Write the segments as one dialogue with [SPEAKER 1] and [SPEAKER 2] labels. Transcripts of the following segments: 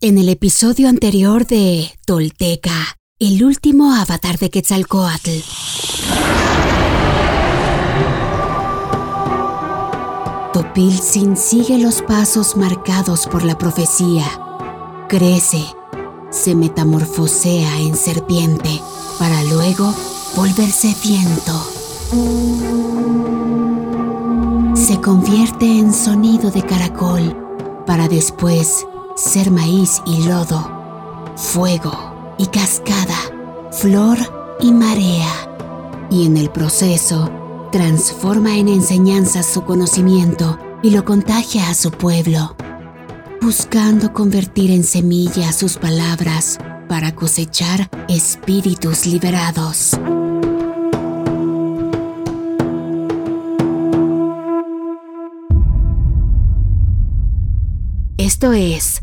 [SPEAKER 1] En el episodio anterior de Tolteca, el último avatar de Quetzalcoatl. Topilzin sigue los pasos marcados por la profecía. Crece, se metamorfosea en serpiente para luego volverse viento. Se convierte en sonido de caracol para después ser maíz y lodo, fuego y cascada, flor y marea. Y en el proceso, transforma en enseñanza su conocimiento y lo contagia a su pueblo, buscando convertir en semilla sus palabras para cosechar espíritus liberados. Esto es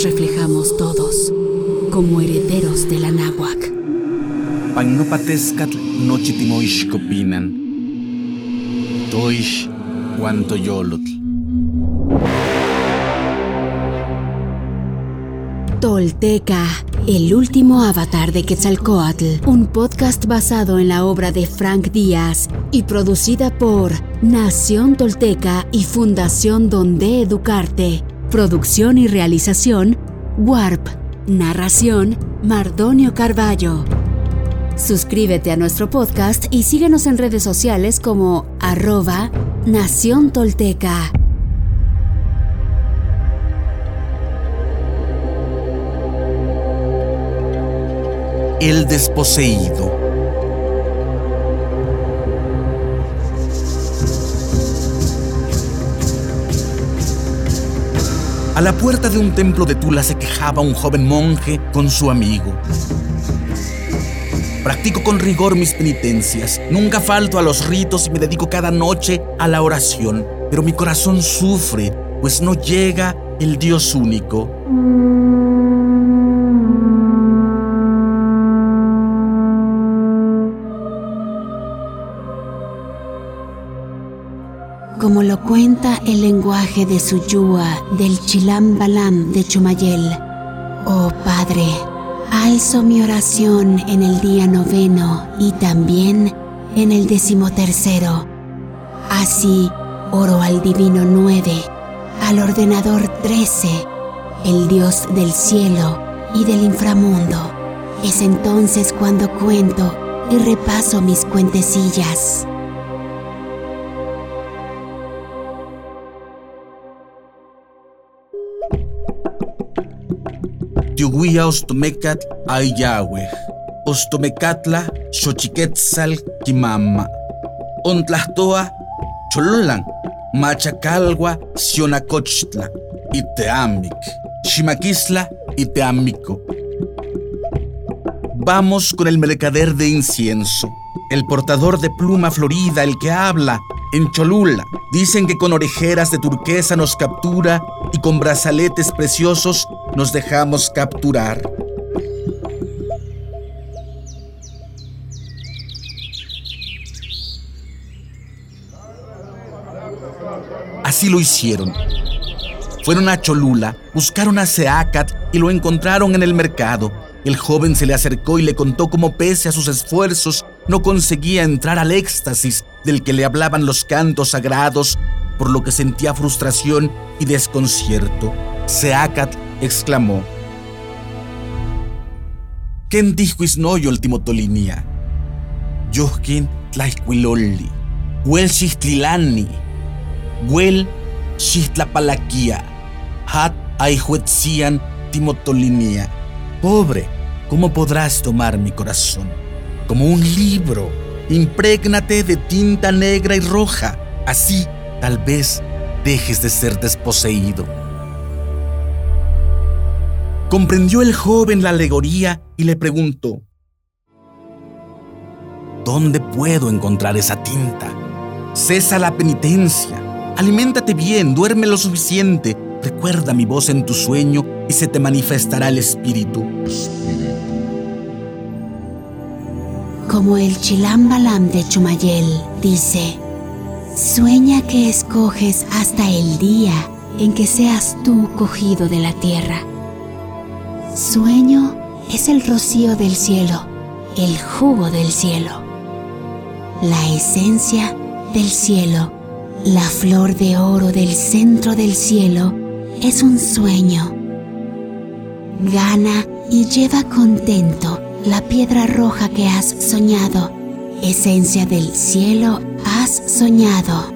[SPEAKER 1] nos reflejamos todos como herederos de la náhuac.
[SPEAKER 2] Pagnopatescatl nochitimoixcopinan. Toish guantoyolotl.
[SPEAKER 1] Tolteca, el último avatar de Quetzalcoatl, un podcast basado en la obra de Frank Díaz y producida por Nación Tolteca y Fundación Donde Educarte. Producción y realización, Warp. Narración, Mardonio Carballo. Suscríbete a nuestro podcast y síguenos en redes sociales como arroba Nación Tolteca.
[SPEAKER 2] El desposeído. A la puerta de un templo de Tula se quejaba un joven monje con su amigo. Practico con rigor mis penitencias, nunca falto a los ritos y me dedico cada noche a la oración, pero mi corazón sufre, pues no llega el Dios único.
[SPEAKER 1] Como lo cuenta el lenguaje de Suyúa del Chilam Balam de Chumayel. Oh Padre, alzo mi oración en el día noveno y también en el decimotercero. Así oro al Divino nueve, al Ordenador trece, el Dios del cielo y del inframundo. Es entonces cuando cuento y repaso mis cuentecillas.
[SPEAKER 2] Tiuguia ostomecat ay Yahweh. Ostomecatla xochiquetzal kimama. Ontlahtoa chololan. Machacalgua sionacochtla. Iteamic. Ximaquisla Iteamico. Vamos con el mercader de incienso, el portador de pluma florida, el que habla en Cholula. Dicen que con orejeras de turquesa nos captura y con brazaletes preciosos nos dejamos capturar. Así lo hicieron. Fueron a Cholula, buscaron a Seacat y lo encontraron en el mercado. El joven se le acercó y le contó cómo pese a sus esfuerzos no conseguía entrar al éxtasis del que le hablaban los cantos sagrados, por lo que sentía frustración y desconcierto. Seacat exclamó: ¿Quién dijo isnoyo el timotolinia? Yohkin tlaisquiloli, huel xistlilani, huel xistlapalaquia, hat aihuetzian timotolinia. Pobre, ¿cómo podrás tomar mi corazón? Como un libro, imprégnate de tinta negra y roja, así tal vez dejes de ser desposeído. Comprendió el joven la alegoría y le preguntó, ¿Dónde puedo encontrar esa tinta? Cesa la penitencia, aliméntate bien, duerme lo suficiente, recuerda mi voz en tu sueño y se te manifestará el espíritu.
[SPEAKER 1] Como el Chilambalam de Chumayel dice, sueña que escoges hasta el día en que seas tú cogido de la tierra. Sueño es el rocío del cielo, el jugo del cielo la esencia del cielo, la flor de oro del centro del cielo, es un sueño. Gana y lleva contento la piedra roja que has soñado. Esencia del cielo has soñado.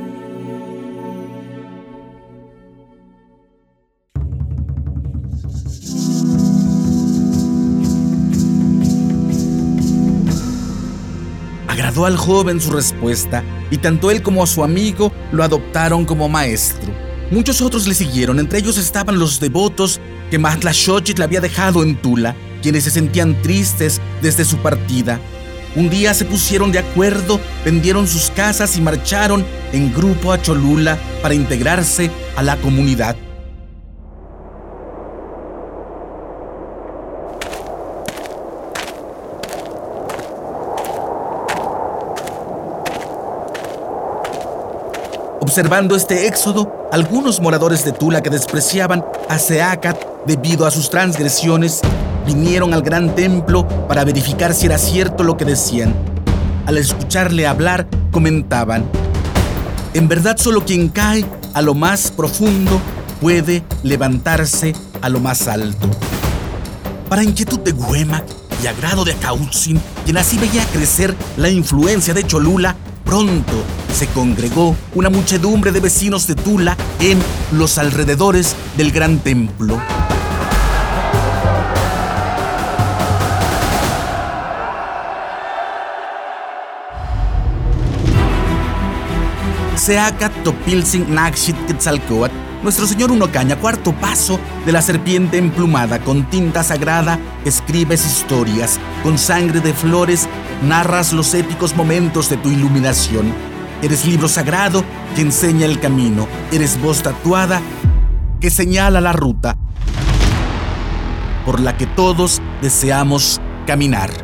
[SPEAKER 2] Agradó al joven su respuesta y tanto él como a su amigo lo adoptaron como maestro. Muchos otros le siguieron, entre ellos estaban los devotos que Xochitl le había dejado en Tula, quienes se sentían tristes desde su partida. Un día se pusieron de acuerdo, vendieron sus casas y marcharon en grupo a Cholula para integrarse a la comunidad. Observando este éxodo, algunos moradores de Tula que despreciaban a Seacat debido a sus transgresiones, vinieron al gran templo para verificar si era cierto lo que decían. Al escucharle hablar, comentaban, en verdad solo quien cae a lo más profundo puede levantarse a lo más alto. Para inquietud de Guema y agrado de Cautzin, quien así veía crecer la influencia de Cholula, pronto se congregó una muchedumbre de vecinos de Tula en los alrededores del gran templo. Seacat Topilsin Nakshit Quetzalcoatl, nuestro señor Unocaña, cuarto paso de la serpiente emplumada, con tinta sagrada, escribes historias, con sangre de flores, narras los épicos momentos de tu iluminación. Eres libro sagrado que enseña el camino, eres voz tatuada que señala la ruta por la que todos deseamos caminar.